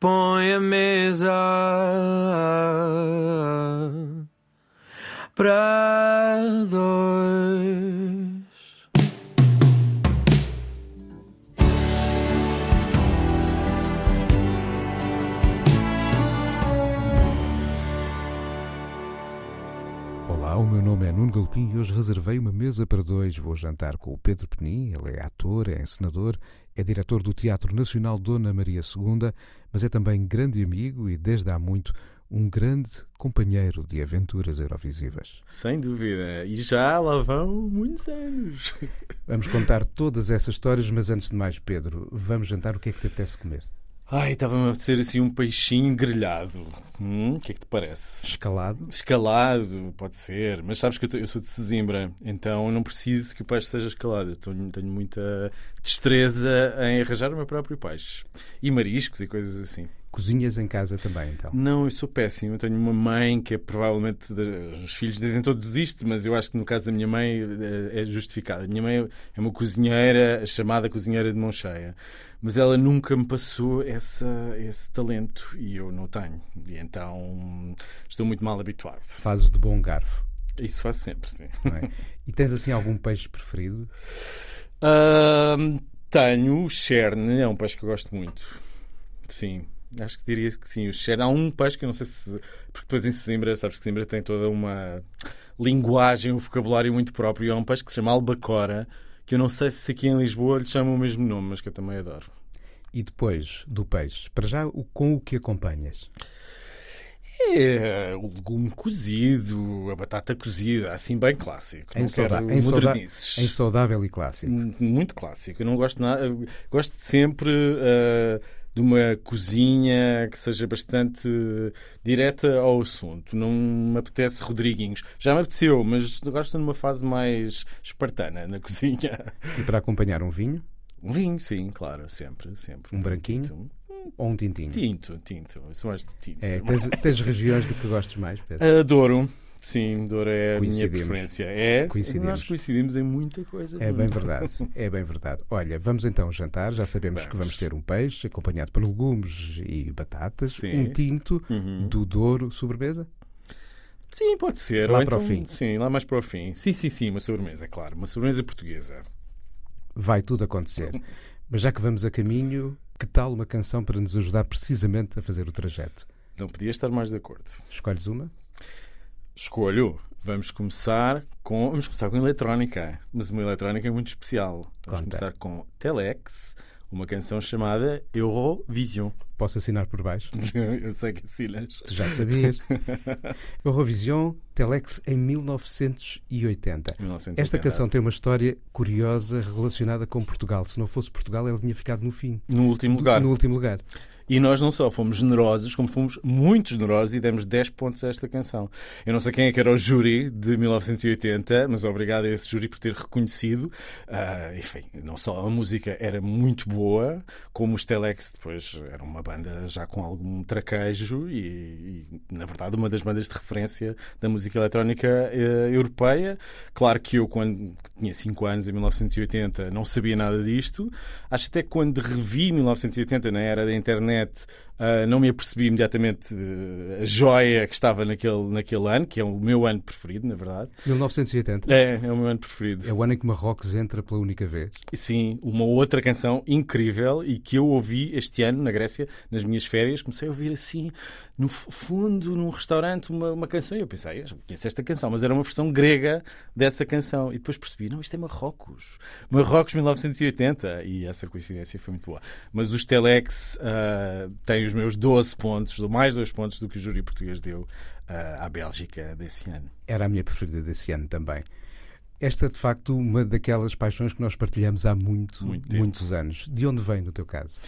põe a mesa para dois. Olá, o meu nome é Nuno Galpim e hoje reservei uma mesa para dois. Vou jantar com o Pedro Penin, ele é ator, é encenador, é diretor do Teatro Nacional Dona Maria II, mas é também grande amigo e, desde há muito, um grande companheiro de aventuras eurovisivas. Sem dúvida. E já lá vão muitos anos. Vamos contar todas essas histórias, mas antes de mais, Pedro, vamos jantar. O que é que te apetece comer? Ai, estava-me a apetecer assim um peixinho grelhado. Hum, o que é que te parece? Escalado? Escalado, pode ser. Mas sabes que eu, tô- eu sou de Sesimbra, então não preciso que o peixe seja escalado. Eu tenho, tenho muita destreza em arranjar o meu próprio peixe. E mariscos e coisas assim. Cozinhas em casa também, então. Não, eu sou péssimo. Eu tenho uma mãe que é provavelmente. Os filhos dizem todos isto, mas eu acho que no caso da minha mãe eh, é justificado. A minha mãe é uma cozinheira, chamada cozinheira de mão cheia. Mas ela nunca me passou essa, esse talento e eu não tenho. E então estou muito mal habituado. Fazes de bom garfo, Isso faço sempre, sim. é? e tens assim algum peixe preferido? Ahm, tenho o cherne, é um peixe que eu gosto muito. Sim, acho que diria que sim. O cherne, há um peixe que eu não sei se. Porque depois em Sesimbra, sabes que Sesimbra tem toda uma linguagem, um vocabulário muito próprio. Há um peixe que se chama albacora, que eu não sei se aqui em Lisboa lhe chamam o mesmo nome, mas que eu também adoro. E depois do peixe, para já, com o que acompanhas? É o legume cozido, a batata cozida, assim bem clássico. Em, sauda- em, sauda- em saudável e clássico. Muito clássico. Eu não gosto nada. Gosto sempre uh, de uma cozinha que seja bastante direta ao assunto. Não me apetece Rodriguinhos. Já me apeteceu, mas agora estou numa fase mais espartana na cozinha. E para acompanhar um vinho Um vinho, sim, claro, sempre, sempre. Um branquinho? Ou um tintinho? tinto. tinto. Eu sou mais de tinto. É, tens, tens regiões de que gostes mais, Pedro? Adoro. Sim, Douro é a minha preferência. É, Coincidimos. nós coincidimos em muita coisa. É bem verdade, é bem verdade. Olha, vamos então jantar. Já sabemos que Vamos. vamos ter um peixe acompanhado por legumes e batatas, Sim. um tinto Uhum. do Douro, sobremesa. Sim, pode ser. Lá Ou para o então- fim. Sim, lá mais para o fim. Sim, sim, sim, uma sobremesa, claro. Uma sobremesa portuguesa. Vai tudo acontecer. Mas já que vamos a caminho, que tal uma canção para nos ajudar precisamente a fazer o trajeto? Não podia estar mais de acordo. Escolhes uma? Escolho. Vamos começar com. Vamos começar com eletrónica. Mas uma eletrónica muito especial. Vamos Conta. começar com Telex, uma canção chamada Eurovision. Posso assinar por baixo? Eu sei que assinas. Tu já sabias. Eurovision Telex em 1980. 1980. Esta canção tem uma história curiosa relacionada com Portugal. Se não fosse Portugal, ela tinha ficado no fim. No último lugar. No último lugar. E nós não só fomos generosos, como fomos muito generosos e demos 10 pontos a esta canção. Eu não sei quem é que era o júri de 1980, mas obrigado a esse júri por ter reconhecido. Ah, enfim, não só a música era muito boa, como os Telex depois eram uma banda já com algum traquejo e, e, na verdade, uma das bandas de referência da música eletrónica eh, europeia. Claro que eu, quando tinha 5 anos, em 1980, não sabia nada disto. Acho até que quando revi 1980 na era da internet, internet ah, não me apercebi imediatamente eh, a joia que estava naquele, naquele ano, que é o meu ano preferido, na verdade. 1980 É, é o meu ano preferido. é o ano em que Marrocos entra pela única vez. Sim, uma outra canção incrível e que eu ouvi este ano na Grécia, nas minhas férias. Comecei a ouvir assim, no fu- fundo, num restaurante, uma, uma canção. E eu pensei, já conheço esta canção, mas era uma versão grega dessa canção. E depois percebi, não, isto é Marrocos. Marrocos 1980. E essa coincidência foi muito boa. Mas os Telex ah, têm os meus 12 pontos, mais 2 pontos do que o júri português deu ah, à Bélgica desse ano. Era a minha preferida desse ano também. Esta é, de facto, uma daquelas paixões que nós partilhamos há muito, Muito muitos anos. De onde vem, no teu caso?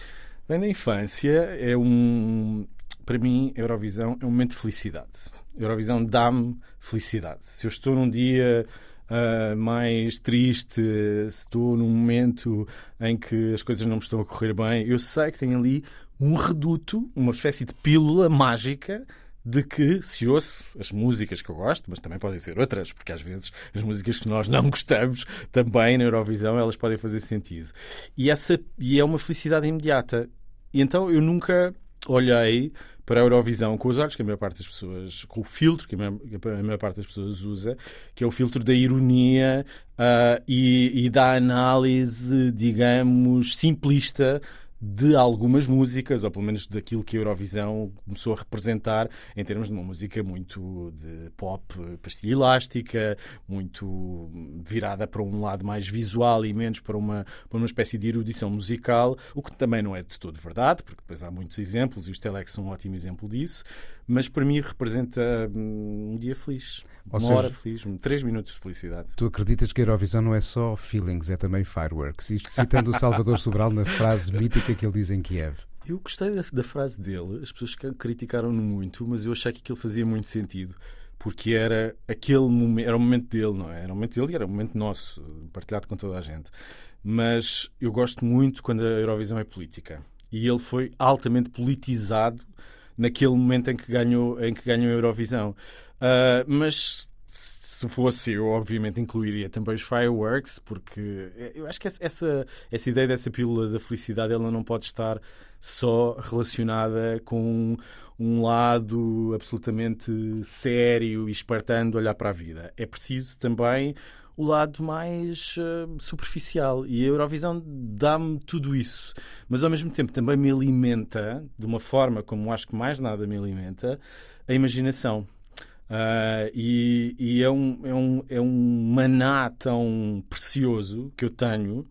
Bem, na infância é um. Para mim, Eurovisão é um momento de felicidade. Eurovisão dá-me felicidade. Se eu estou num dia ah, mais triste, se estou num momento em que as coisas não me estão a correr bem, eu sei que tenho ali um reduto, uma espécie de pílula mágica de que se ouço as músicas que eu gosto, mas também podem ser outras, porque às vezes as músicas que nós não gostamos também na Eurovisão elas podem fazer sentido. E, essa, e é uma felicidade imediata. E então eu nunca olhei para a Eurovisão com os olhos que a maior parte das pessoas, com o filtro que a maior, que a maior parte das pessoas usa, que é o filtro da ironia uh, e, e da análise, digamos, simplista de algumas músicas, ou pelo menos daquilo que a Eurovisão começou a representar em termos de uma música muito de pop, pastilha elástica, muito virada para um lado mais visual e menos para uma, para uma espécie de erudição musical, o que também não é de todo verdade, porque depois há muitos exemplos e os Telex são um ótimo exemplo disso, mas para mim representa hum, um dia feliz. Ou uma seja, hora feliz, três minutos de felicidade. Tu acreditas que a Eurovisão não é só feelings, é também fireworks? Isto citando o Salvador Sobral na frase mítica que ele diz em Kiev. Eu gostei da, da frase dele, as pessoas criticaram-no muito, mas eu achei que aquilo fazia muito sentido porque era aquele momento, era o momento dele, não é? Era o momento dele e era o momento nosso, partilhado com toda a gente. Mas eu gosto muito quando a Eurovisão é política. E ele foi altamente politizado naquele momento em que ganhou, em que ganhou a Eurovisão. Uh, mas se fosse eu, obviamente incluiria também os fireworks, porque eu acho que essa, essa ideia dessa pílula da felicidade ela não pode estar só relacionada com um lado absolutamente sério e espartano de olhar para a vida. É preciso também o lado mais uh, superficial. E a Eurovisão dá-me tudo isso. Mas ao mesmo tempo também me alimenta, de uma forma como acho que mais nada me alimenta, a imaginação. Uh, e, e é, um, é, um, é um maná tão precioso que eu tenho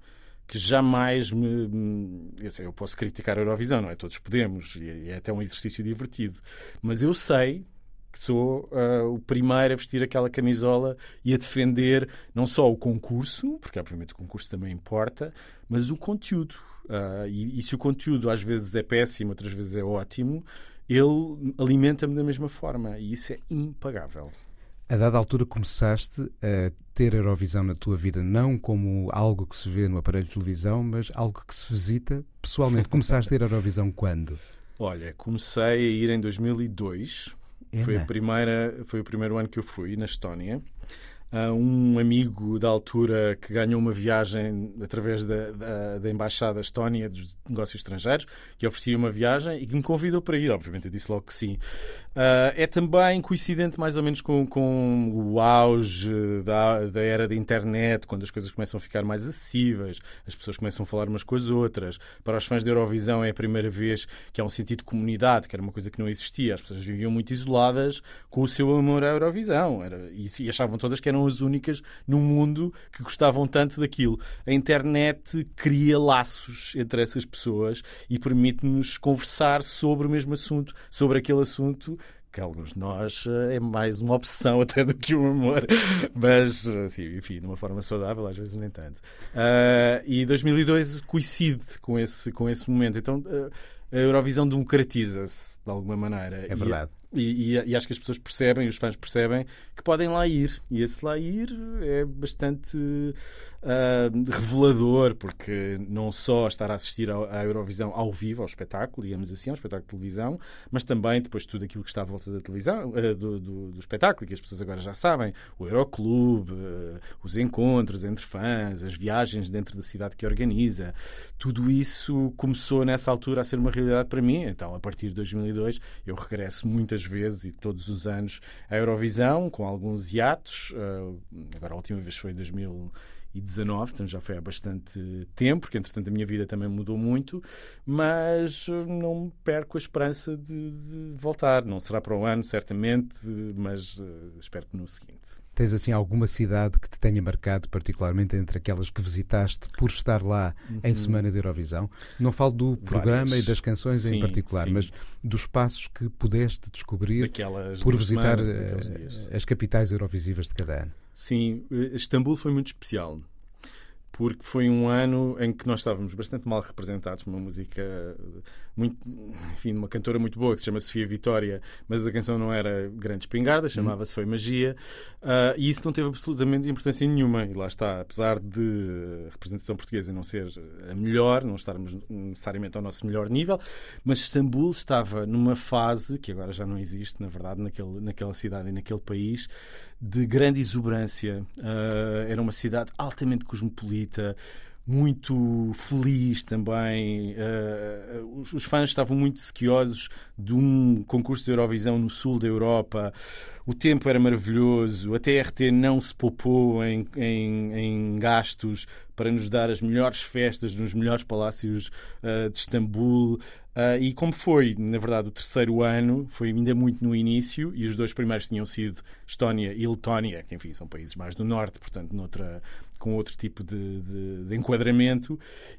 que jamais me. Eu, sei, eu posso criticar a Eurovisão, não é? Todos podemos, e é até um exercício divertido. Mas eu sei que sou uh, o primeiro a vestir aquela camisola e a defender não só o concurso, porque obviamente o concurso também importa, mas o conteúdo. Uh, e, e se o conteúdo às vezes é péssimo, outras vezes é ótimo, ele alimenta-me da mesma forma e isso é impagável. A dada altura começaste a ter a Eurovisão na tua vida não como algo que se vê no aparelho de televisão, mas algo que se visita pessoalmente. Começaste a ter a Eurovisão quando? Olha, comecei a ir em 2002. Foi, a primeira, foi o primeiro ano que eu fui na Estónia um amigo da altura que ganhou uma viagem através da, da, da, Embaixada Estónia dos Negócios Estrangeiros, que oferecia uma viagem e que me convidou para ir. Obviamente, eu disse logo que sim. Uh, é também coincidente mais ou menos com, com o auge da, da era da internet, quando as coisas começam a ficar mais acessíveis, as pessoas começam a falar umas com as outras. Para os fãs da Eurovisão é a primeira vez que há um sentido de comunidade, que era uma coisa que não existia. As pessoas viviam muito isoladas com o seu amor à Eurovisão era, e, e achavam todas que eram as únicas no mundo que gostavam tanto daquilo. A internet cria laços entre essas pessoas e permite-nos conversar sobre o mesmo assunto, sobre aquele assunto que alguns de nós eh, é mais uma obsessão até do que um amor, mas assim, enfim, de uma forma saudável, às vezes nem tanto. Uh, e 2002 coincide com esse, com esse momento, então uh, a Eurovisão democratiza-se de alguma maneira. É verdade. E, e, e, acho que as pessoas percebem, os fãs percebem, que podem lá ir. E esse lá ir é bastante uh, revelador, porque não só estar a assistir à Eurovisão ao vivo, ao espetáculo, digamos assim, ao espetáculo de televisão, mas também depois tudo aquilo que está à volta da televisão, uh, do, do, do, espetáculo, que as pessoas agora já sabem, o Euroclube, uh, os encontros entre fãs, as viagens dentro da cidade que organiza, tudo isso começou nessa altura a ser uma realidade para mim. Então, a partir de 2002, eu regresso muitas vezes e todos os anos à Eurovisão, com alguns hiatos. agora, a última vez foi em 2000 2019, então já foi há bastante tempo, porque entretanto a minha vida também mudou muito, mas eh, não perco a esperança de, de voltar. Não será para o ano, certamente, mas uh, espero que no seguinte. Tens assim alguma cidade que te tenha marcado particularmente entre aquelas que visitaste por estar lá uhum. em Semana de Eurovisão? Não falo do programa Várias. e das canções sim, em particular, sim. mas dos passos que pudeste descobrir Daquelas por visitar semana, eh, as capitais eurovisivas de cada ano. Sim, Istambul foi muito especial porque foi um ano em que nós estávamos bastante mal representados, uma música muito, enfim, uma cantora muito boa que se chama Sofia Vitória, mas a canção não era grande espingarda, chamava-se Foi Magia, uh, e isso não teve absolutamente importância nenhuma. E lá está, apesar de a representação portuguesa não ser a melhor, não estarmos necessariamente ao nosso melhor nível, mas Istambul estava numa fase que agora já não existe, na verdade, naquele, naquela cidade e naquele país, de grande exuberância. Uh, era uma cidade altamente cosmopolita muito feliz também. Uh, os, os, fãs estavam muito sequiosos de um concurso de Eurovisão no sul da Europa. O tempo era maravilhoso. A TRT não se poupou em, em, em gastos para nos dar as melhores festas nos melhores palácios uh, de Istambul. Uh, e como foi, na verdade, o terceiro ano, foi ainda muito no início, e os dois primeiros tinham sido Estónia e Letónia, que enfim são países mais do norte, portanto, noutra, com outro tipo de, de, de, enquadramento.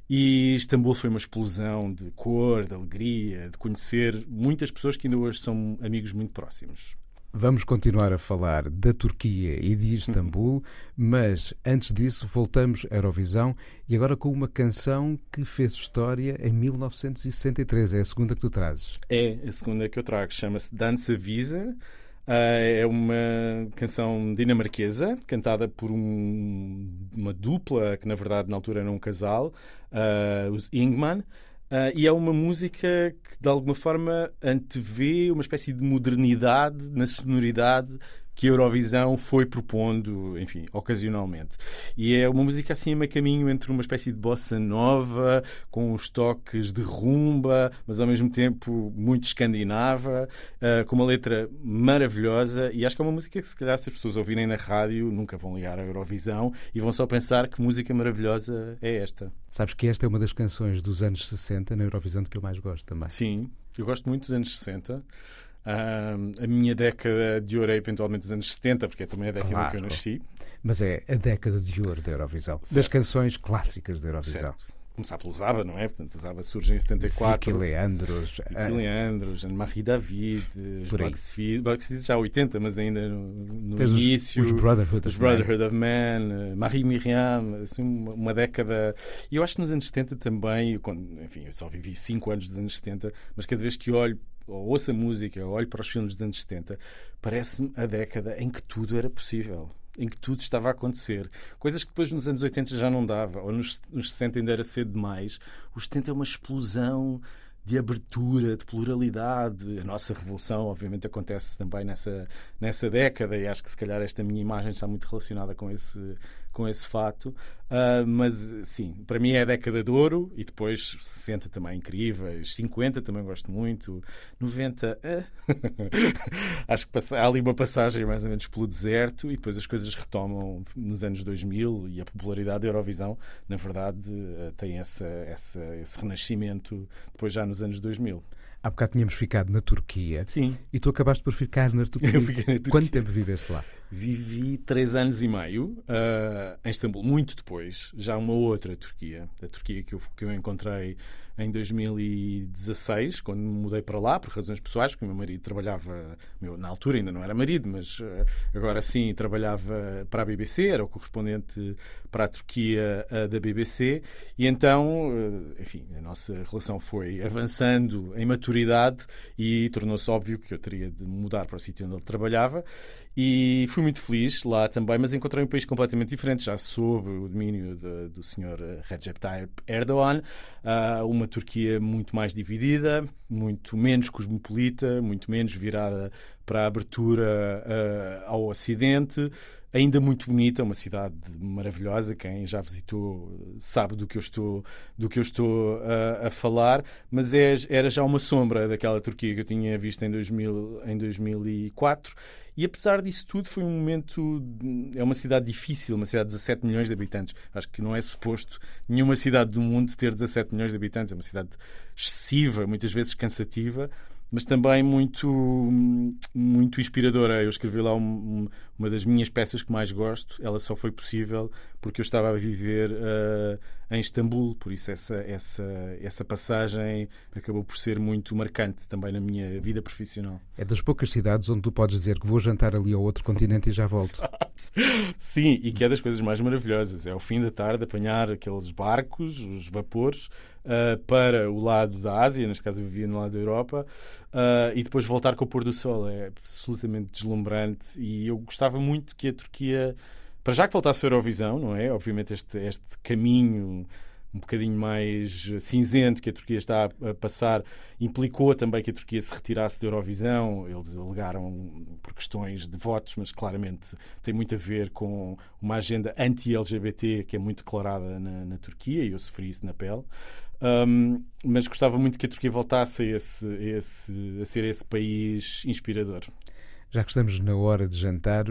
E Istambul foi uma explosão de cor, de alegria, de conhecer muitas pessoas que ainda hoje são amigos muito próximos. Vamos continuar a falar da Turquia e de Istambul, mas antes disso voltamos à Eurovisão e agora com uma canção que fez história em 1963. É a segunda que tu trazes. É a segunda que eu trago. Chama-se Dança Visa. Uh, é uma canção dinamarquesa, cantada por um, uma dupla, que na verdade na altura era um casal, uh, os Ingman. Uh, e é uma música que de alguma forma antevê uma espécie de modernidade na sonoridade que a Eurovisão foi propondo, enfim, ocasionalmente. E é uma música assim a meio caminho entre uma espécie de bossa nova, com os toques de rumba, mas ao mesmo tempo muito escandinava, uh, com uma letra maravilhosa. E acho que é uma música que, se calhar, se as pessoas ouvirem na rádio, nunca vão ligar à Eurovisão e vão só pensar que música maravilhosa é esta. Sabes que esta é uma das canções dos anos 60 na Eurovisão de que eu mais gosto também. Sim, eu gosto muito dos anos 60. Uh, a minha década de ouro é eventualmente dos anos 70, porque é também a década claro. que eu nasci. Mas é a década de ouro da Eurovisão, certo. das canções clássicas da Eurovisão. Certo. Começar pelo Zaba, não é? Portanto, o Zaba surge em 74. Vicky Leandros. Vicky uh... Leandros, Anne-Marie David, Bugs Fizz, já 80, mas ainda no, no início. Os, os Brotherhood, os of, Brotherhood Man. of Man, uh, Marie Miriam, assim, uma, uma, década. E eu acho que nos anos 70 também, quando, enfim, eu só vivi 5 anos dos anos 70, mas cada vez que olho ou ouço a música, ou olho para os filmes dos anos 70, parece-me a década em que tudo era possível. Em que tudo estava a acontecer. Coisas que depois nos anos 80 já não dava, ou nos, nos 60 ainda era cedo demais. Os 70 é uma explosão de abertura, de pluralidade. A nossa revolução, obviamente, acontece também nessa, nessa década e acho que se calhar esta minha imagem está muito relacionada com esse, com esse fato. Uh, mas sim, para mim é a década de ouro e depois 60 também incríveis, 50 também gosto muito, 90 uh, acho que há ali uma passagem mais ou menos pelo deserto e depois as coisas retomam nos anos 2000 e a popularidade da Eurovisão, na verdade, uh, tem essa, essa, esse renascimento depois já nos anos 2000. Há bocado tínhamos ficado na Turquia. Sim. E tu acabaste por ficar na Turquia. Eu fiquei na Turquia. Quanto tempo viveste lá? Vivi três anos e meio uh, em Istambul. Muito depois, já uma outra Turquia. A Turquia que eu, que eu encontrei em 2016, quando me mudei para lá, por razões pessoais, porque o meu marido trabalhava, meu, na altura ainda não era marido, mas uh, agora sim trabalhava para a BBC, era o correspondente para a Turquia uh, da BBC, e então, enfim, a nossa relação foi avançando em maturidade e tornou-se óbvio que eu teria de mudar para o sítio onde ele trabalhava. E fui muito feliz lá também, mas encontrei um país completamente diferente, já sob o domínio de, do senhor Recep Tayyip Erdogan, uh, uma Turquia muito mais dividida, muito menos cosmopolita, muito menos virada para a abertura uh, ao Ocidente, ainda muito bonita, uma cidade maravilhosa. Quem já visitou sabe do que eu estou, do que eu estou uh, a falar, mas é, era já uma sombra daquela Turquia que eu tinha visto em, 2000, em 2004 e apesar disso tudo, foi um momento. É uma cidade difícil, uma cidade de 17 milhões de habitantes. Acho que não é suposto nenhuma cidade do mundo ter 17 milhões de habitantes. É uma cidade excessiva, muitas vezes cansativa mas também muito, muito inspiradora. Eu escrevi lá um, uma das minhas peças que mais gosto. Ela só foi possível porque eu estava a viver uh, em Istambul, por isso essa, essa, essa passagem acabou por ser muito marcante também na minha vida profissional. É das poucas cidades onde tu podes dizer que vou jantar ali ao outro continente e já volto. Sim, e que é das coisas mais maravilhosas. É ao fim da tarde apanhar aqueles barcos, os vapores, uh, para o lado da Ásia, neste caso eu vivia no lado da Europa, uh, e depois voltar com o pôr do sol. É absolutamente deslumbrante e eu gostava muito que a Turquia, para já que voltasse a Eurovisão, não é? Obviamente este, este caminho um bocadinho mais cinzento que a Turquia está a passar implicou também que a Turquia se retirasse da Eurovisão. Eles alegaram por questões de votos, mas claramente tem muito a ver com uma agenda anti-LGBT que é muito declarada na, na, Turquia e eu sofri isso na pele. Um, mas gostava muito que a Turquia voltasse a, esse, a, esse, a ser esse país inspirador. Já que estamos na hora de jantar,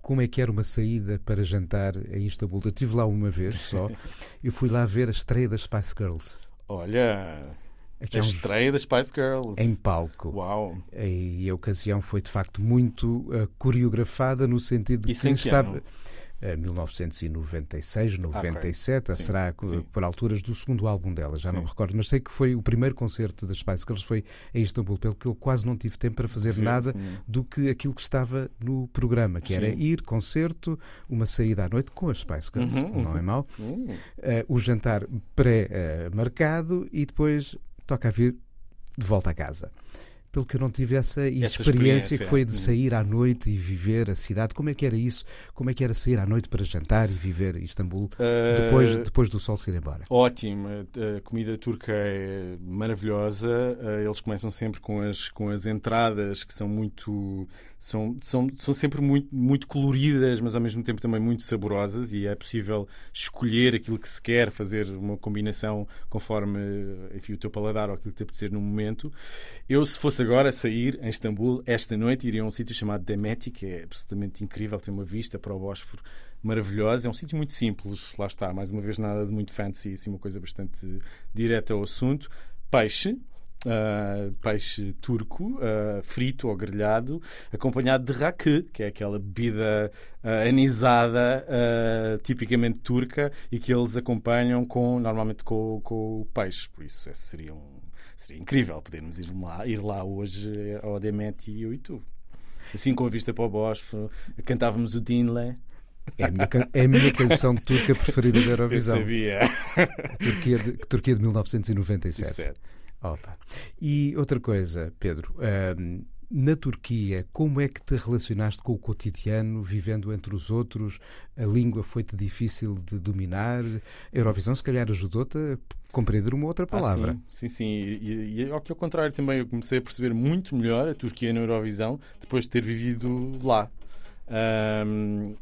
como é que era uma saída para jantar em Istambul? Eu estive lá uma vez só. Eu fui lá ver a estreia das Spice Girls. Olha, Aqui a estreia das Spice Girls. Em palco. Uau! E a ocasião foi de facto muito uh, coreografada no sentido de que estava. Ano? 1996, 97, ah, okay. será sim. por alturas do segundo álbum dela, já sim. não me recordo, mas sei que foi o primeiro concerto das Spice Girls foi em Istambul, pelo que eu quase não tive tempo para fazer sim, nada do que aquilo que estava no programa, que era ir, concerto, uma saída à noite com as Spice Girls, uhum, não é uhum. mau, uhum. uh, o jantar pré-marcado uh, e depois toca a vir de volta a casa pelo que eu não tive essa, essa experiência, experiência, que foi de uhum. sair à noite e viver a cidade. Como é que era isso? Como é que era sair à noite para jantar e viver Istambul uh, depois, depois do sol se ir embora? Ótimo. A comida turca é maravilhosa. Uh, eles começam sempre com as, com as entradas que são muito são, são, são sempre muito, muito coloridas, mas ao mesmo tempo também muito saborosas e é possível escolher aquilo que se quer, fazer uma combinação conforme enfim, o teu paladar ou aquilo que te apetecer no momento. Eu, se fosse agora sair em Istambul, esta noite iria a um sítio chamado Demeti, que é absolutamente incrível, tem uma vista para o Bósforo maravilhosa. É um sítio muito simples, lá está, mais uma vez nada de muito fancy, assim, uma coisa bastante direta ao assunto. Peixe, Uh, peixe turco, uh, frito ou grelhado, acompanhado de raki, que é aquela bebida uh, anisada, tipicamente turca, e que eles acompanham com, normalmente com, com o peixe. Por isso, esse seria, um, seria incrível podermos ir lá, ir lá hoje ao Demet e eu e tu. Assim com a vista para o Bósforo, cantávamos o Dinle. É a, minha, é a minha canção turca preferida da Eurovisão. Eu sabia. A Turquia de, Turquia de 1997. 17. Opa. E outra coisa, Pedro, um, na Turquia, como é que te relacionaste com o cotidiano, vivendo entre os outros? A língua foi-te difícil de dominar? A Eurovisão, se calhar, ajudou-te a compreender uma outra palavra. Ah, sim, sim, sim. E, e, ao que ao contrário também, eu comecei a perceber muito melhor a Turquia na Eurovisão depois de ter vivido lá. Um,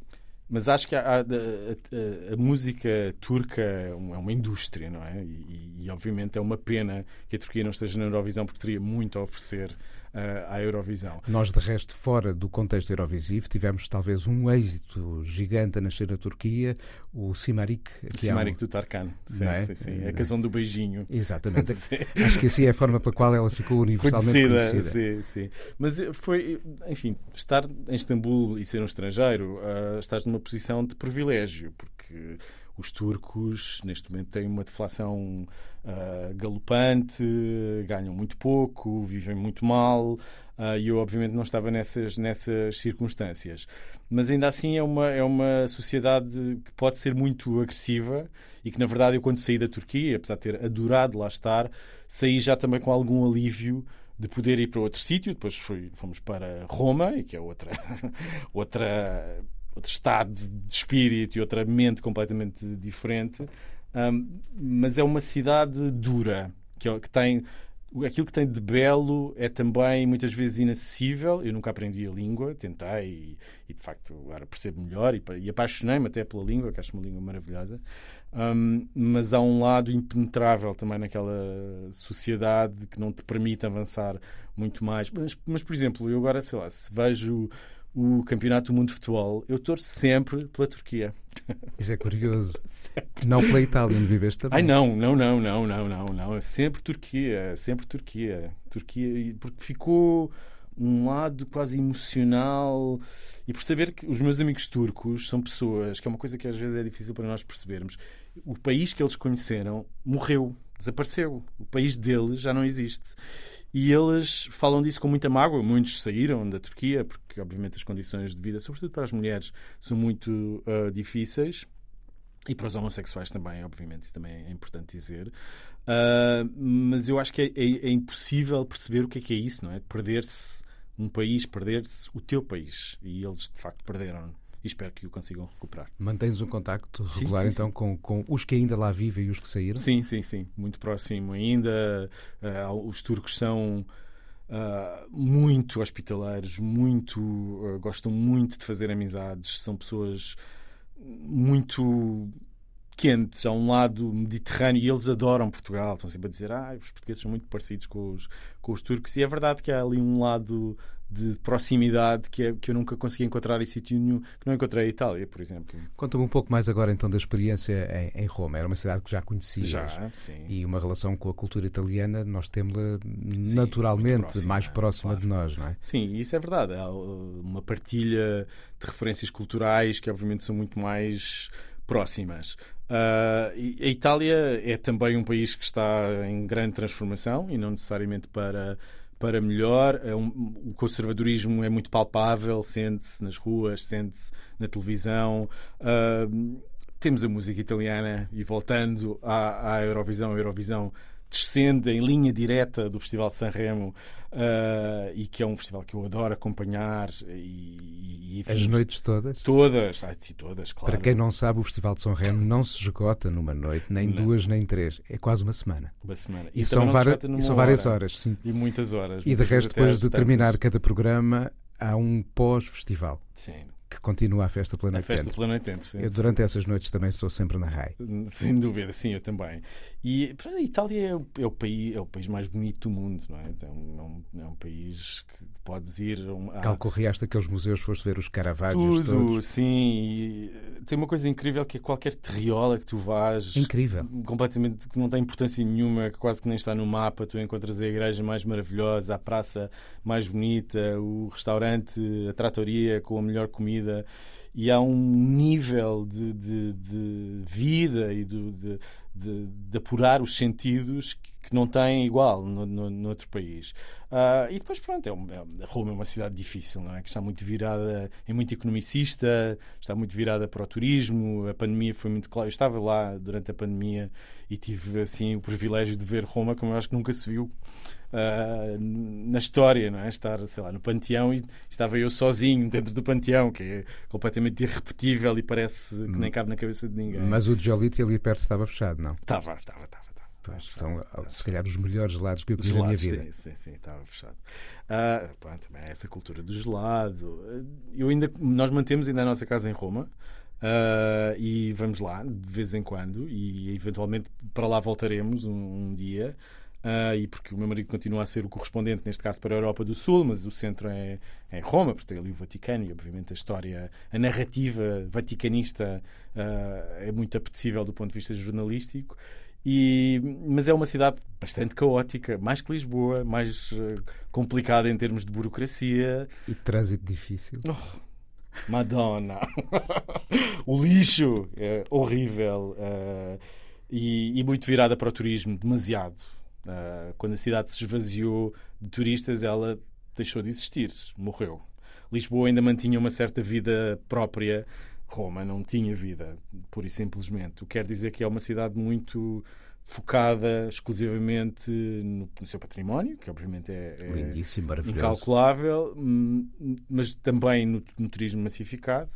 mas acho que a, a, a, a, música turca é uma indústria, não é? E, e, obviamente é uma pena que a Turquia não esteja na Eurovisão porque teria muito a oferecer à Eurovisão. Nós, de resto, fora do contexto Eurovisivo, tivemos talvez um êxito gigante a nascer na Turquia, o Simarik. O Simarik é um... do Tarkan, sim, é? sim, sim. a canção do beijinho. Exatamente. Acho que assim é a forma pela qual ela ficou universalmente conhecida. conhecida. Sim, sim. Mas eh, foi, enfim, estar em Istambul e ser um estrangeiro, uh, estás numa posição de privilégio, porque os turcos, neste momento, têm uma deflação uh, galopante, ganham muito pouco, vivem muito mal. Uh, e eu, obviamente, não estava nessas, nessas circunstâncias. Mas ainda assim é uma, é uma sociedade que pode ser muito agressiva e que, na verdade, eu, quando saí da Turquia, apesar de ter adorado lá estar, saí já também com algum alívio de poder ir para outro sítio. Depois fui, fomos para Roma, que é outra, outra outro estado de espírito e outra mente completamente diferente. Um, mas é uma cidade dura, que, é que tem aquilo que tem de belo é também muitas vezes inacessível. Eu nunca aprendi a língua, tentei e, e de facto agora percebo melhor e, e apaixonei-me até pela língua, que acho uma língua maravilhosa. Um, mas há um lado impenetrável também naquela sociedade que não te permite avançar muito mais. Mas, mas por exemplo, eu agora, sei lá, se vejo o Campeonato do Mundo de Futebol, eu torço sempre pela Turquia. Isso é curioso. não pela Itália, onde viveste também. Ai, não, não, não, não, não, não, não. É sempre Turquia, sempre Turquia. Turquia, porque ficou um lado quase emocional e por saber que os meus amigos turcos são pessoas, que é uma coisa que às vezes é difícil para nós percebermos. O país que eles conheceram morreu, desapareceu. O país deles já não existe. E eles falam disso com muita mágoa. Muitos saíram da Turquia, porque, obviamente, as condições de vida, sobretudo para as mulheres, são muito uh, difíceis. E para os homossexuais também, obviamente, também é importante dizer. Uh, mas eu acho que é, é, é, impossível perceber o que é que é isso, não é? Perder-se um país, perder-se o teu país. E eles, de facto, perderam. E espero que o consigam recuperar. Mantens um contacto regular sim, sim, então Com, com os que ainda lá vivem e os que saíram? Sim, sim, sim, muito próximo ainda. Uh, os turcos são uh, muito hospitaleiros, muito uh, gostam muito de fazer amizades, são pessoas muito quentes, a um lado mediterrâneo, e eles adoram Portugal. Estão sempre a dizer, ah, os portugueses são muito parecidos com os, com os turcos. E é verdade que há ali um lado de proximidade que, é, que eu nunca consegui encontrar em sítio nenhum, que não encontrei em Itália, por exemplo. Conta-me um pouco mais agora então da experiência em, em, Roma. Era uma cidade que já conhecias. Já, sim. E uma relação com a cultura italiana, nós temos-la naturalmente próxima, mais próxima claro. de nós, não é? Sim, isso é verdade. Há uma partilha de referências culturais que obviamente são muito mais próximas. Uh, a Itália é também um país que está em grande transformação e não necessariamente para para melhor. É um, o conservadorismo é muito palpável, sente-se nas ruas, sente-se na televisão. Uh, temos a música italiana e voltando à, à Eurovisão, a Eurovisão descende em linha direta do Festival Sanremo uh, e que é um festival que eu adoro acompanhar e, e as noites todas? Todas ah, sim, todas claro. Para quem não sabe o Festival de Sanremo não se esgota numa noite nem não. duas nem três. É quase uma semana. Uma semana. E, e são, várias, e são várias horas sim. E muitas horas e de resto depois de terminar cada programa há um pós-festival. Sim que continua a festa planetente. A festa planetente, sim. Eu durante sim. essas noites também estou sempre na RAI. Sem dúvida, sim, eu também. E a Itália é o, é o, país, é o país mais bonito do mundo, não é? Então, é, um, é um país que podes ir. A... Calcorreaste aqueles museus, foste ver os Caravaggio todos. sim. E tem uma coisa incrível que é qualquer terriola que tu vás. Incrível. Completamente que não tem importância nenhuma, que quase que nem está no mapa. Tu encontras a igreja mais maravilhosa, a praça mais bonita, o restaurante, a tratoria com a melhor comida e há um nível de, de, de vida e de, de, apurar os sentidos que, que não tem igual no, no, no outro país. Uh, e depois, pronto, é, um, é, Roma é uma cidade difícil, não é? Que está muito virada, é muito economicista, está muito virada para o turismo. A pandemia foi muito clara. Eu estava lá durante a pandemia e tive, assim, o privilégio de ver Roma como eu acho que nunca se viu uh, na história, não é? Estar, sei lá, no panteão e estava eu sozinho dentro do panteão, que é completamente irrepetível e parece que nem cabe na cabeça de ninguém. Mas o Jolite ali perto estava fechado, não? Estava, estava, estava. Pois, são, se calhar, os melhores gelados que eu comi na minha vida. Sim, sim, sim, estava fechado. Pronto, também é essa cultura do gelado. Eu ainda, nós mantemos ainda a nossa casa em Roma. Uh, e vamos lá de vez em quando e eventualmente para lá voltaremos um, um dia Uh, e porque o meu marido continua a ser o correspondente, neste caso, para a Europa do Sul, mas o centro é, é Roma, porque tem ali o Vaticano e, obviamente, a história, a narrativa vaticanista uh, é muito apetecível do ponto de vista jornalístico. E, mas é uma cidade bastante caótica, mais que Lisboa, mais uh, complicada em termos de burocracia. E trânsito difícil. Oh, Madonna! o lixo é horrível e, e muito virada para o turismo, demasiado Uh, quando a cidade se esvaziou de turistas, ela deixou de existir, morreu. Lisboa ainda mantinha uma certa vida própria, Roma não tinha vida, pura e simplesmente. O que quer dizer que é uma cidade muito focada exclusivamente no, no seu património, que obviamente é, é incalculável, hum, mas também no, no turismo massificado.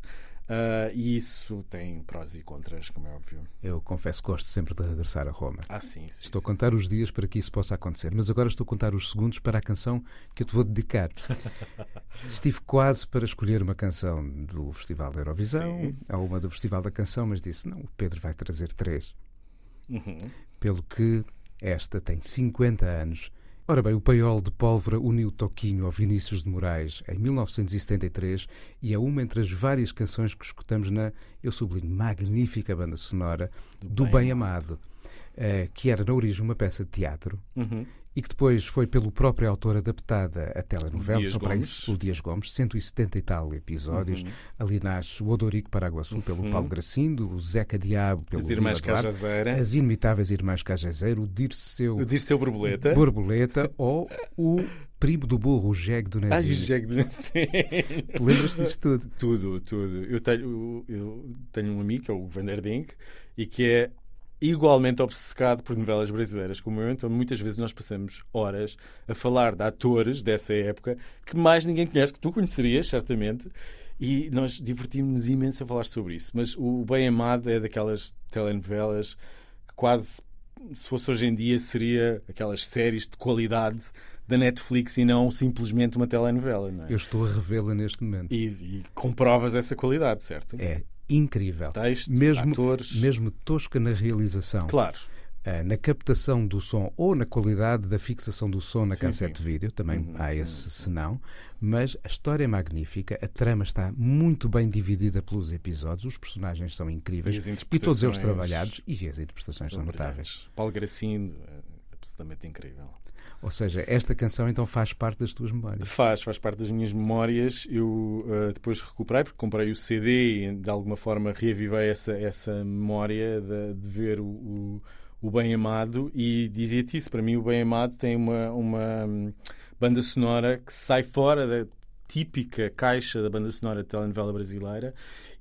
Uh, e isso tem prós e contras, como é óbvio. Eu confesso que gosto sempre de regressar a Roma. Ah, sim. sim estou sim, a contar sim. os dias para que isso possa acontecer, mas agora estou a contar os segundos para a canção que eu te vou dedicar. Estive quase para escolher uma canção do Festival da Eurovisão, ou uma do Festival da Canção, mas disse: não, o Pedro vai trazer três. Uhum. Pelo que esta tem 50 anos Ora bem, o Paiol de Pólvora uniu Toquinho ao Vinícius de Moraes em 1973 e é uma entre as várias canções que escutamos na, eu sublinho, magnífica banda sonora do, do Bem, Bem Amado, uh, que era na origem uma peça de teatro uhum e que depois foi pelo próprio autor adaptada a telenovela, só para isso, o Dias Gomes, 170 e tal episódios. Uhum. Ali nasce o Odorico Paraguaçu uhum. pelo Paulo Gracindo, o Zeca Diabo pelo As Irmãs Cajazeira, as Inimitáveis Irmãs Cajazeiro, o Dirceu, o Dirceu Borboleta, Borboleta ou o primo do burro, o jegue do Nezinho. Ah, o jegue do Nezinho. Tu lembras disto tudo? Tudo, tudo. Eu tenho, eu tenho um amigo, que é o Vanderding, e que é igualmente obcecado por novelas brasileiras como eu, então muitas vezes nós passamos horas a falar de atores dessa época que mais ninguém conhece, que tu conhecerias, certamente, E nós divertimos-nos imenso a falar sobre isso. Mas o Bem Amado é daquelas telenovelas que quase, se fosse hoje em dia, seria aquelas séries de qualidade da Netflix e não simplesmente uma telenovela. Não é? Eu estou a revê-la neste momento. E, e comprovas essa qualidade, certo? É incrível. Texto, mesmo, atores. mesmo tosca na realização. Claro. Uh, na captação do som ou na qualidade da fixação do som na Sim, cassete sim. vídeo, também Uhum, há esse senão, mas a história é magnífica, a trama está muito bem dividida pelos episódios, os personagens são incríveis E e todos eles trabalhados e as interpretações são São notáveis. Paulo Gracindo, é absolutamente incrível. Ou seja, esta canção então faz parte das tuas memórias. Faz, faz parte das minhas memórias. Eu uh, depois recuperei, porque comprei o CD e de alguma forma reavivei essa, essa memória de, de ver o, o, o Bem Amado e dizia-te isso. Para mim, o Bem Amado tem uma, uma hum, banda sonora que sai fora da típica caixa da banda sonora de telenovela brasileira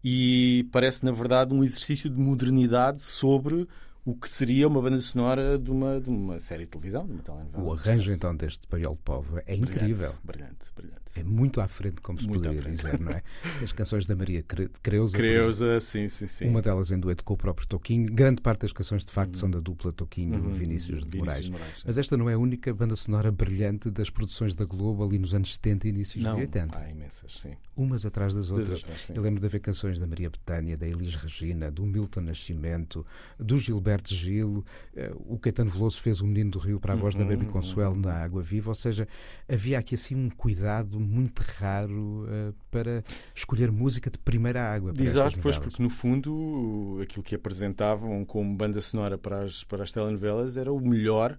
e parece, na verdade, um exercício de modernidade sobre o que seria uma banda sonora de uma, de uma série de televisão, de uma telenovela. O arranjo então deste Paiol de Povo é incrível. Brilhante, brilhante. É muito à frente, como se Muito poderia dizer, não é? As canções da Maria Cre- Creusa, por Creusa, sim, sim, sim. Uma delas em dueto com o próprio Toquinho. Grande parte das canções, de facto, são da dupla Toquinho Uhum, Vinícius de Moraes. sim. Mas esta não é a única banda sonora brilhante das produções da Globo ali nos anos 70 e inícios Não, de 80. há imensas, sim. Umas atrás das outras. sim. Eu lembro de haver canções da Maria Betânia, da Elis Regina, do Milton Nascimento, do Gilberto Gil. Eh, O Caetano Veloso fez o Menino do Rio para a voz da Uhum, Baby Consuelo na Água Viva. Ou seja, havia aqui assim um cuidado muito raro eh, para escolher música de primeira água. Exato, pois, porque no fundo aquilo que apresentavam como banda sonora para as, para as telenovelas era o melhor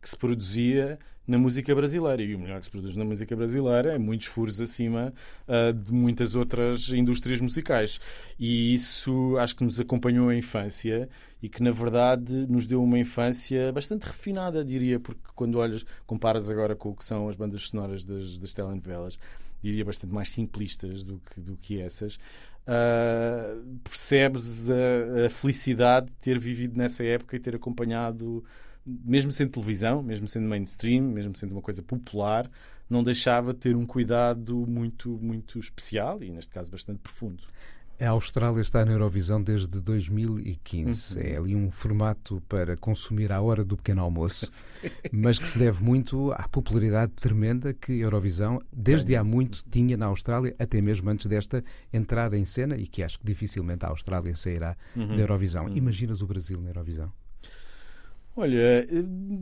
que se produzia na música brasileira. E o melhor que se produz na música brasileira é muitos furos acima ah, de muitas outras indústrias musicais. E isso acho que nos acompanhou a infância e que, na verdade, nos deu uma infância bastante refinada, diria, porque quando olhas, comparas agora com o que são as bandas sonoras das, das telenovelas, diria bastante mais simplistas do que, do que essas. Uh, percebes a, a felicidade de ter vivido nessa época e ter acompanhado, mesmo sendo televisão, mesmo sendo mainstream, mesmo sendo uma coisa popular, não deixava de ter um cuidado muito, muito especial e, neste caso, bastante profundo. A Austrália está na Eurovisão desde 2015. Uhum. É ali um formato para consumir à hora do pequeno almoço, mas que se deve muito à popularidade tremenda que a Eurovisão, desde há muito, tinha na Austrália, até mesmo antes desta entrada em cena, e que acho que dificilmente a Austrália sairá Uhum. da Eurovisão. Imaginas o Brasil na Eurovisão? Olha, eh,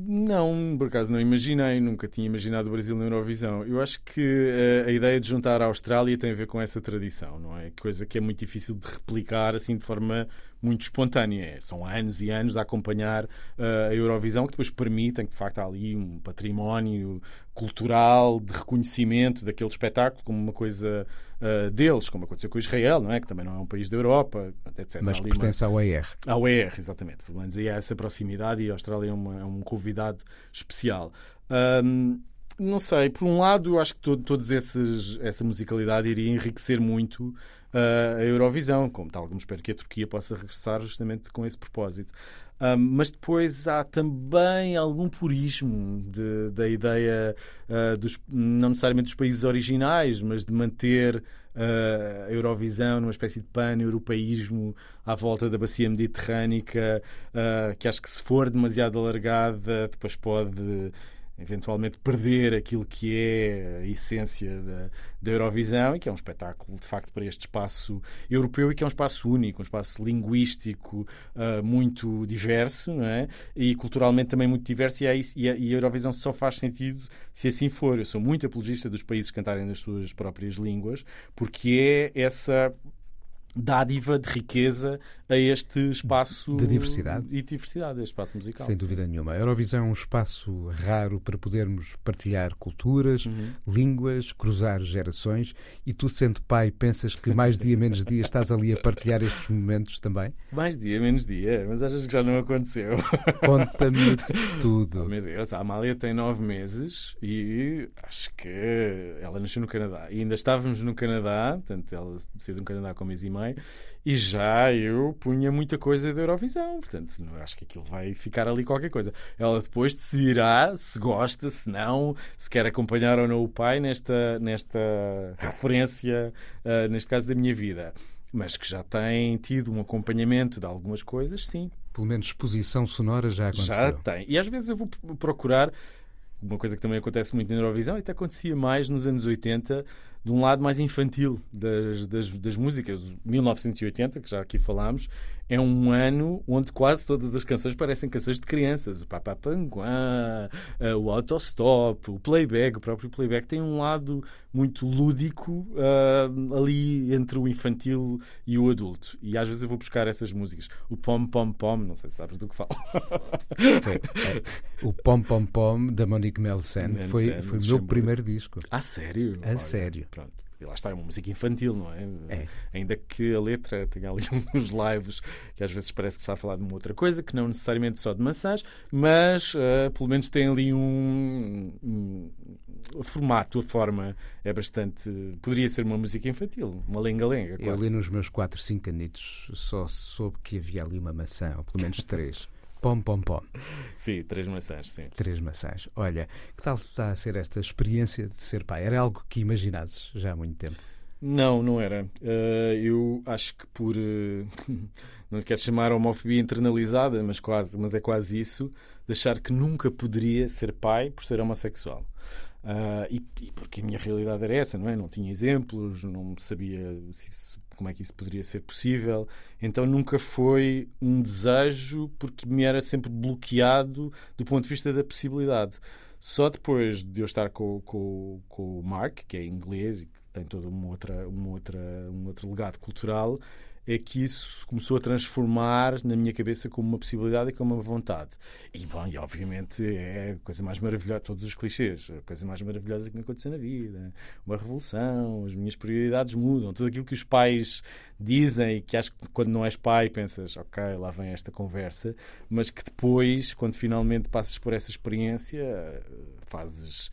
não, por acaso não imaginei, nunca tinha imaginado o Brasil na Eurovisão. Eu acho que eh, a ideia de juntar a Austrália tem a ver com essa tradição, não é? Coisa que é muito difícil de replicar assim de forma muito espontânea. São anos e anos a acompanhar eh, a Eurovisão que depois permitem que de facto há ali um património cultural de reconhecimento daquele espetáculo como uma coisa eh, deles, como aconteceu com Israel, não é? Que também não é um país da Europa, etc. Mas ali uma- pertence ao ER. ao ER, exatamente. Pelo menos aí há essa proximidade e a Austrália é, uma- é um convidado especial. Ahm, não sei, por um lado, eu acho que todo, todos esses, essa musicalidade iria enriquecer muito ah, a Eurovisão, como tal, como espero que a Turquia possa regressar justamente com esse propósito. Ahm, mas depois há também algum purismo de- da ideia ah, dos, não necessariamente dos países originais, mas de manter ah, a Eurovisão numa espécie de pan-europeísmo à volta da bacia mediterrânica, ah, que acho que se for demasiado alargada, depois pode eventualmente perder aquilo que é a essência da, da Eurovisão e que é um espetáculo de facto para este espaço europeu e que é um espaço único, um espaço linguístico ah, muito diverso não é? e culturalmente também muito diverso e, é e a, e a Eurovisão só faz sentido se assim for. Eu sou muito apologista dos países cantarem nas suas próprias línguas porque é essa dádiva de riqueza a este espaço De diversidade. e diversidade, a este espaço musical. Sem sim. dúvida nenhuma. A Eurovisão é um espaço raro para podermos partilhar culturas, Uhum. línguas, cruzar gerações. E tu, sendo pai, pensas que mais dia menos dia estás ali a partilhar estes momentos também? Mais dia, menos dia, mas achas que já não aconteceu? Conta-me Oh, tudo. meu Deus, a Amália tem nove meses e acho que ela nasceu no Canadá e ainda estávamos no Canadá, portanto, ela saiu do Canadá com um mês e meio, e já eu punha muita coisa da Eurovisão, portanto, acho que aquilo vai ficar ali qualquer coisa. Ela depois decidirá se gosta, se não, se quer acompanhar ou não o pai nesta, nesta referência, uh, neste caso da minha vida. Mas que já tem tido um acompanhamento de algumas coisas, sim. Pelo menos exposição sonora já aconteceu. Já tem. E às vezes eu vou procurar uma coisa que também acontece muito na Eurovisão e até acontecia mais nos anos 80 de um lado mais infantil das, das, das músicas. 1980, que já aqui falámos, é um ano onde quase todas as canções parecem canções de crianças. O Papa Panguã, eh, o Autostop, o Playback, o próprio Playback tem um lado muito lúdico uh, ali entre o infantil e o adulto. E às vezes eu vou buscar essas músicas. O Pom Pom Pom, não sei se sabes do que falo. Foi, é, o Pom Pom Pom da Monique Melsen foi, foi o meu primeiro disco. Ah, sério? A Olha, sério. Pronto. E lá está, é uma música infantil, não é? é? Ainda que a letra tenha ali uns lives que às vezes parece que está a falar de uma outra coisa, que não necessariamente só de maçãs, mas uh, pelo menos tem ali um, um, o formato, a forma é bastante. Poderia ser uma música infantil, uma lenga-lenga. Eu ali nos meus 4, 5 anitos só soube que havia ali uma maçã, ou pelo menos três. Pom, pom, pom. Sim, três maçãs, sim. Três maçãs. Olha, que tal está a ser esta experiência de ser pai? Era algo que imaginasses já há muito tempo? Não, não era. Uh, eu acho que por. Uh, não quero chamar homofobia internalizada, mas, quase, mas é quase isso, de achar que nunca poderia ser pai por ser homossexual. Uh, e, e, porque a minha realidade era essa, não é? Não tinha exemplos, não sabia se isso, como é que isso poderia ser possível. Então nunca foi um desejo, porque me era sempre bloqueado do ponto de vista da possibilidade. Só depois de eu estar com, com, com o Mark, que é inglês e que tem todo uma outra, uma outra, um outro legado cultural, é que isso começou a transformar na minha cabeça como uma possibilidade e como uma vontade. E, bom, e obviamente é a coisa mais maravilhosa, todos os clichês, a coisa mais maravilhosa que me aconteceu na vida. Uma revolução, as minhas prioridades mudam, tudo aquilo que os pais dizem e que acho que quando não és pai pensas, ok, lá vem esta conversa, mas que depois, quando finalmente passas por essa experiência, fazes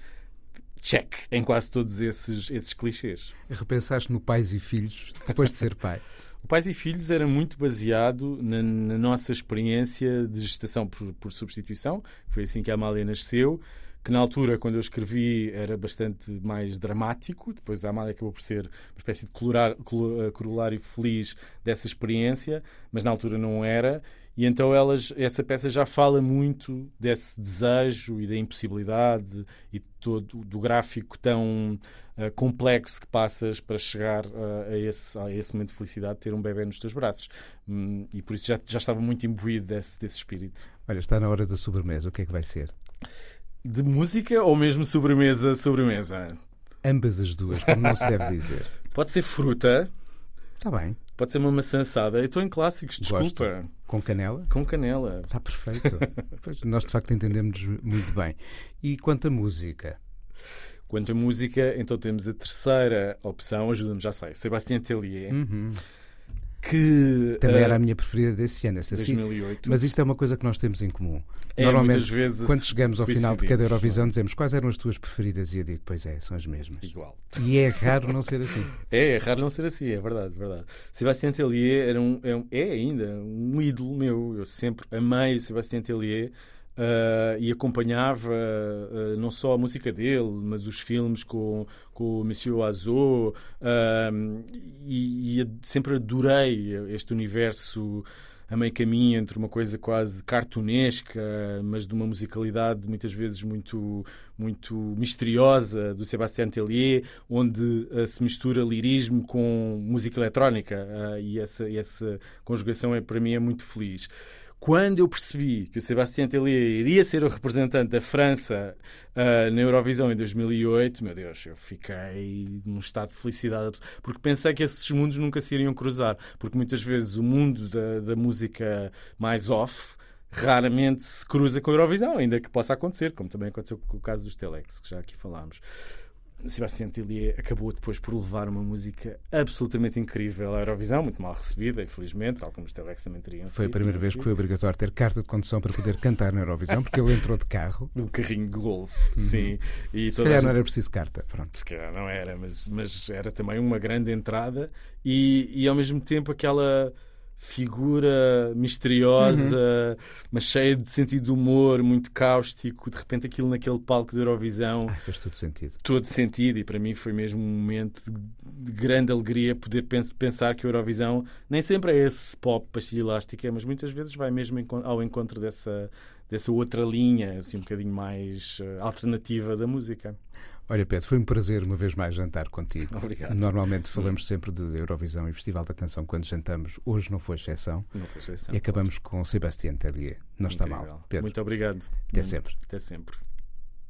check em quase todos esses, esses clichês. Repensaste no pais e filhos depois de ser pai? Pais e Filhos era muito baseado na, na nossa experiência de gestação por, por, substituição, foi assim que a Amália nasceu, que na altura, quando eu escrevi, era bastante mais dramático. Depois a Amália acabou por ser uma espécie de eh, corolário feliz dessa experiência, mas na altura não era. E então elas, essa peça já fala muito desse desejo e da impossibilidade e todo do gráfico tão uh, complexo que passas para chegar uh, a, esse, a esse momento de felicidade, ter um bebê nos teus braços. Um, e por isso já, já estava muito imbuído desse, desse espírito. Olha, está na hora da sobremesa. O que é que vai ser? De música ou mesmo sobremesa, sobremesa? Ambas as duas, como não se deve dizer. Pode ser fruta. Está bem. Pode ser uma maçã assada. Eu estou em clássicos, desculpa. Gosto. Com canela? Com canela. Está perfeito. pois, nós de facto entendemos muito bem. E quanto à música? Quanto à música, então temos a terceira opção, ajuda-me, já sei, Sebastião Tellier. Uhum que também era a minha preferida desse ano, esta 2008. Mas isto é uma coisa que nós temos em comum. É, Normalmente, quando chegamos ao final de cada Eurovisão, dizemos quais eram as tuas preferidas e eu digo, pois é, são as mesmas. Igual. E é raro não ser assim. é, é raro não ser assim, é verdade, é verdade. Sebastião Tellier era um, é, é ainda um ídolo meu. Eu sempre amei o Sebastião Tellier. Uh, e acompanhava uh, não só a música dele, mas os filmes com, com o Monsieur Oiseau, uh, e, e, sempre adorei este universo a meio caminho entre uma coisa quase cartunesca, mas de uma musicalidade muitas vezes muito, muito misteriosa do Sébastien Tellier, onde se mistura lirismo com música eletrónica, e essa, essa conjugação é, para mim é muito feliz. Quando eu percebi que o Sébastien Tellier iria ser o representante da França uh, na Eurovisão em 2008, meu Deus, eu fiquei num estado de felicidade, porque pensei que esses mundos nunca se iriam cruzar, porque muitas vezes o mundo da, da música mais off raramente se cruza com a Eurovisão, ainda que possa acontecer, como também aconteceu com o caso dos Telex, que já aqui falámos. Sebastião Tillier acabou depois por levar uma música absolutamente incrível à Eurovisão, muito mal recebida, infelizmente, tal como os Telex também teriam Foi a primeira vez que sido. foi obrigatório ter carta de condução para poder cantar na Eurovisão, porque ele entrou de carro. Um carrinho de golfe, sim. E Uhum. Se calhar gente- não era preciso carta. Pronto. Se calhar não era, mas, mas era também uma grande entrada e, e ao mesmo tempo aquela figura misteriosa, Uhum. mas cheia de sentido de humor, muito cáustico. De repente, aquilo naquele palco da Eurovisão, Ai, fez todo sentido. todo sentido. E para mim foi mesmo um momento de, de grande alegria poder pens- pensar que a Eurovisão nem sempre é esse pop pastilha elástica, mas muitas vezes vai mesmo ao encontro dessa, dessa outra linha, assim um bocadinho mais eh, alternativa da música. Olha, Pedro, foi um prazer uma vez mais jantar contigo. Obrigado. Normalmente falamos sempre de Eurovisão e Festival da Canção quando jantamos. Hoje não foi exceção. Não foi exceção. E acabamos com Sebastián Tellier. Não está Incrível. mal. Pedro, Muito obrigado. até sempre. Até sempre.